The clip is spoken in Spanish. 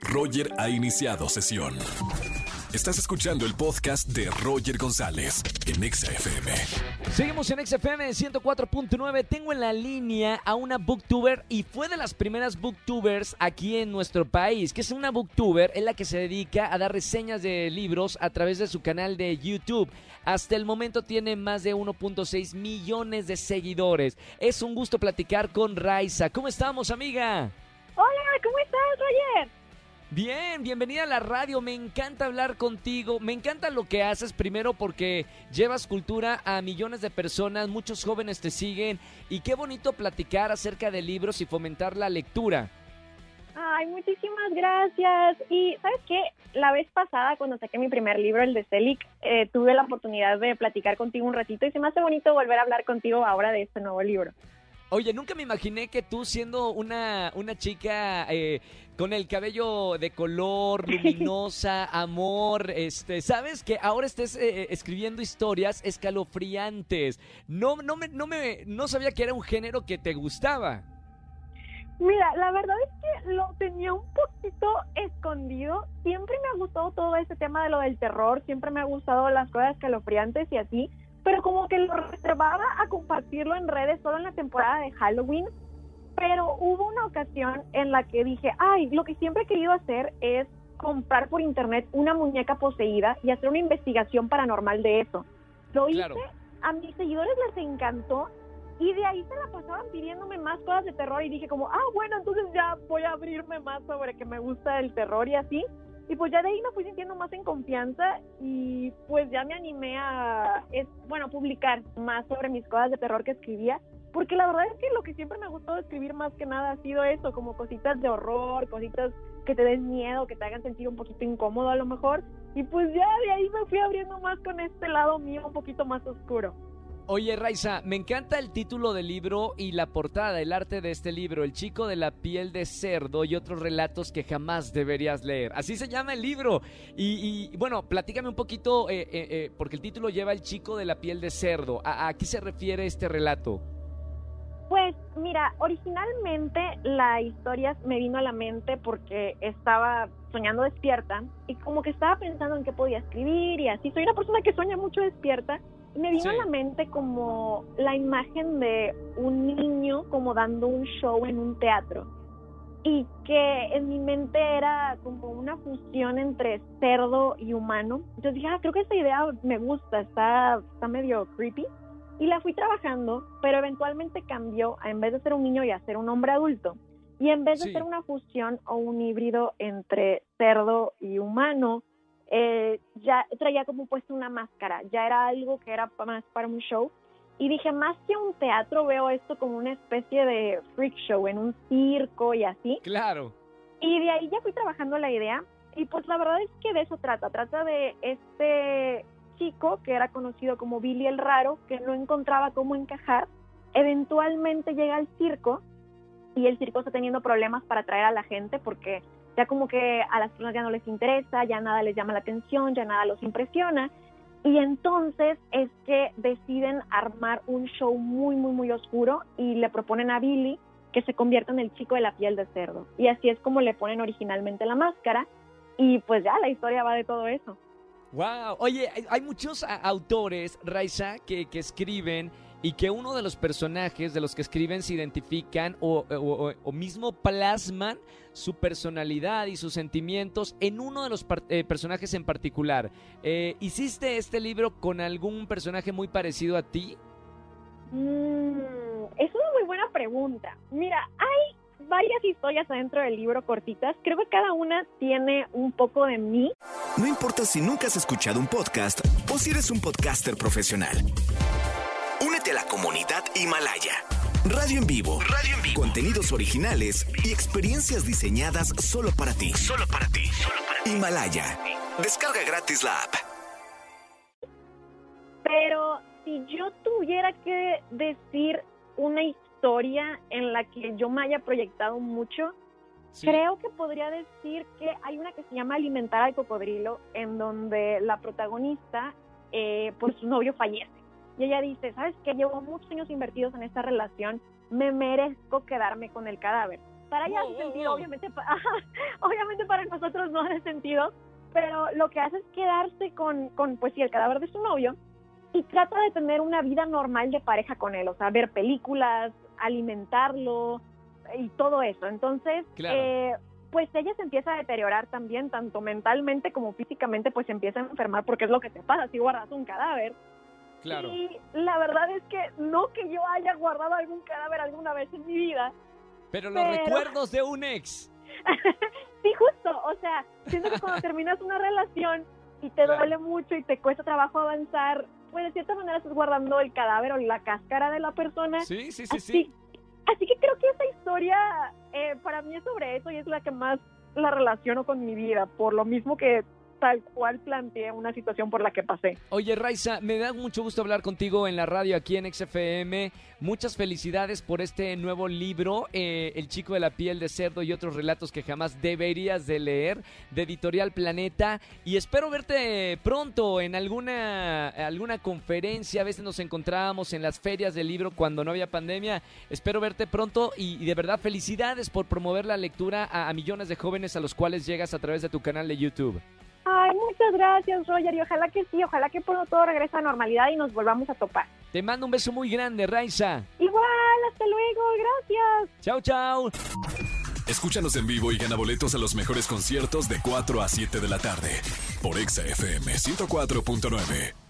Roger ha iniciado sesión. Estás escuchando el podcast de Roger González en XFM. Seguimos en XFM 104.9. Tengo en la línea a una booktuber y fue de las primeras booktubers aquí en nuestro país. Que es una booktuber, es la que se dedica a dar reseñas de libros a través de su canal de YouTube. Hasta el momento tiene más de 1.6 millones de seguidores. Es un gusto platicar con Raiza. ¿Cómo estamos, amiga? Hola, ¿cómo estás, Roger? Bien, bienvenida a la radio. Me encanta hablar contigo. Me encanta lo que haces primero porque llevas cultura a millones de personas, muchos jóvenes te siguen y qué bonito platicar acerca de libros y fomentar la lectura. Ay, muchísimas gracias. Y sabes qué, la vez pasada cuando saqué mi primer libro, el de Celic, eh, tuve la oportunidad de platicar contigo un ratito y se me hace bonito volver a hablar contigo ahora de este nuevo libro. Oye, nunca me imaginé que tú siendo una, una chica eh, con el cabello de color, luminosa, amor, este, sabes que ahora estés eh, escribiendo historias escalofriantes. No, no me, no me, no sabía que era un género que te gustaba. Mira, la verdad es que lo tenía un poquito escondido. Siempre me ha gustado todo ese tema de lo del terror, siempre me ha gustado las cosas escalofriantes y así pero como que lo reservaba a compartirlo en redes solo en la temporada de Halloween. Pero hubo una ocasión en la que dije, ay, lo que siempre he querido hacer es comprar por internet una muñeca poseída y hacer una investigación paranormal de eso. Lo hice, a mis seguidores les encantó y de ahí se la pasaban pidiéndome más cosas de terror y dije como, ah, bueno, entonces ya voy a abrirme más sobre que me gusta el terror y así. Y pues ya de ahí me fui sintiendo más en confianza y pues ya me animé a, es, bueno, publicar más sobre mis cosas de terror que escribía. Porque la verdad es que lo que siempre me ha gustado escribir más que nada ha sido eso, como cositas de horror, cositas que te den miedo, que te hagan sentir un poquito incómodo a lo mejor. Y pues ya de ahí me fui abriendo más con este lado mío un poquito más oscuro. Oye, Raiza, me encanta el título del libro y la portada, el arte de este libro, El chico de la piel de cerdo y otros relatos que jamás deberías leer. Así se llama el libro. Y, bueno, platícame un poquito, eh, eh, eh, porque el título lleva El chico de la piel de cerdo. ¿A, ¿A qué se refiere este relato? Pues mira, originalmente la historia me vino a la mente porque estaba soñando despierta y como que estaba pensando en qué podía escribir y así. Soy una persona que sueña mucho despierta me vino a la mente como la imagen de un niño como dando un show en un teatro y que en mi mente era como una fusión entre cerdo y humano. Entonces dije, ah, creo que esta idea me gusta, está, está medio creepy. Y la fui trabajando, pero eventualmente cambió a en vez de ser un niño y a ser un hombre adulto. Y en vez de ser una fusión o un híbrido entre cerdo y humano, eh, ya traía como puesto una máscara, ya era algo que era más para un show. Y dije, más que un teatro, veo esto como una especie de freak show en un circo y así. Claro. Y de ahí ya fui trabajando la idea. Y pues la verdad es que de eso trata. Trata de este chico que era conocido como Billy el Raro, que no encontraba cómo encajar. Eventualmente llega al circo y el circo está teniendo problemas para atraer a la gente porque ya como que a las personas ya no les interesa, ya nada les llama la atención, ya nada los impresiona. Y entonces es que deciden armar un show muy, muy, muy oscuro y le proponen a Billy que se convierta en el chico de la piel de cerdo. Y así es como le ponen originalmente la máscara. Y pues ya la historia va de todo eso. Wow. Oye, hay, muchos autores, Raiza, que, que escriben y que uno de los personajes de los que escriben se identifican o, mismo plasman su personalidad y sus sentimientos en uno de los eh, personajes en particular. Eh, ¿Hiciste este libro con algún personaje muy parecido a ti? Mm, es una muy buena pregunta. Mira, hay varias historias adentro del libro cortitas. Creo que cada una tiene un poco de mí. No importa si nunca has escuchado un podcast o si eres un podcaster profesional de la comunidad Himalaya. Radio en vivo. Radio en vivo. Contenidos originales y experiencias diseñadas solo para ti. Solo para ti. Himalaya. Descarga gratis la app. Pero si yo tuviera que decir una historia en la que yo me haya proyectado mucho, creo que podría decir que hay una que se llama Alimentar al cocodrilo, en donde la protagonista, eh, por su novio fallece y ella dice, ¿sabes qué? Llevo muchos años invertidos en esta relación, me merezco quedarme con el cadáver. para ella hace sentido, obviamente, obviamente para nosotros no hace sentido, pero lo que hace es quedarse con, con, pues sí, el cadáver de su novio y trata de tener una vida normal de pareja con él, o sea, ver películas, alimentarlo y todo eso. Entonces, eh, pues ella se empieza a deteriorar también, tanto mentalmente como físicamente, pues se empieza a enfermar porque es lo que te pasa si guardas un cadáver. Claro. Y la verdad es que no que yo haya guardado algún cadáver alguna vez en mi vida. Pero los recuerdos de un ex. sí, justo. O sea, siento que cuando terminas una relación y te duele mucho y te cuesta trabajo avanzar, pues de cierta manera estás guardando el cadáver o la cáscara de la persona. Sí, sí, sí, sí. Así que creo que esa historia eh, para mí es sobre eso y es la que más la relaciono con mi vida, por lo mismo que tal cual planteé una situación por la que pasé. Oye, Raiza, me da mucho gusto hablar contigo en la radio aquí en XFM. Muchas felicidades por este nuevo libro, eh, El chico de la piel de cerdo y otros relatos que jamás deberías de leer, de Editorial Planeta. Y espero verte pronto en alguna, alguna conferencia. A veces nos encontrábamos en las ferias del libro cuando no había pandemia. Espero verte pronto y, de verdad felicidades por promover la lectura a millones de jóvenes a los cuales llegas a través de tu canal de YouTube. Ay, muchas gracias, Roger, y ojalá que sí, ojalá que pronto todo regrese a normalidad y nos volvamos a topar. Te mando un beso muy grande, Raiza. Igual, hasta luego, gracias. Chao, chao. Escúchanos en vivo y gana boletos a los mejores conciertos de 4 a 7 de la tarde por Exa FM 104.9.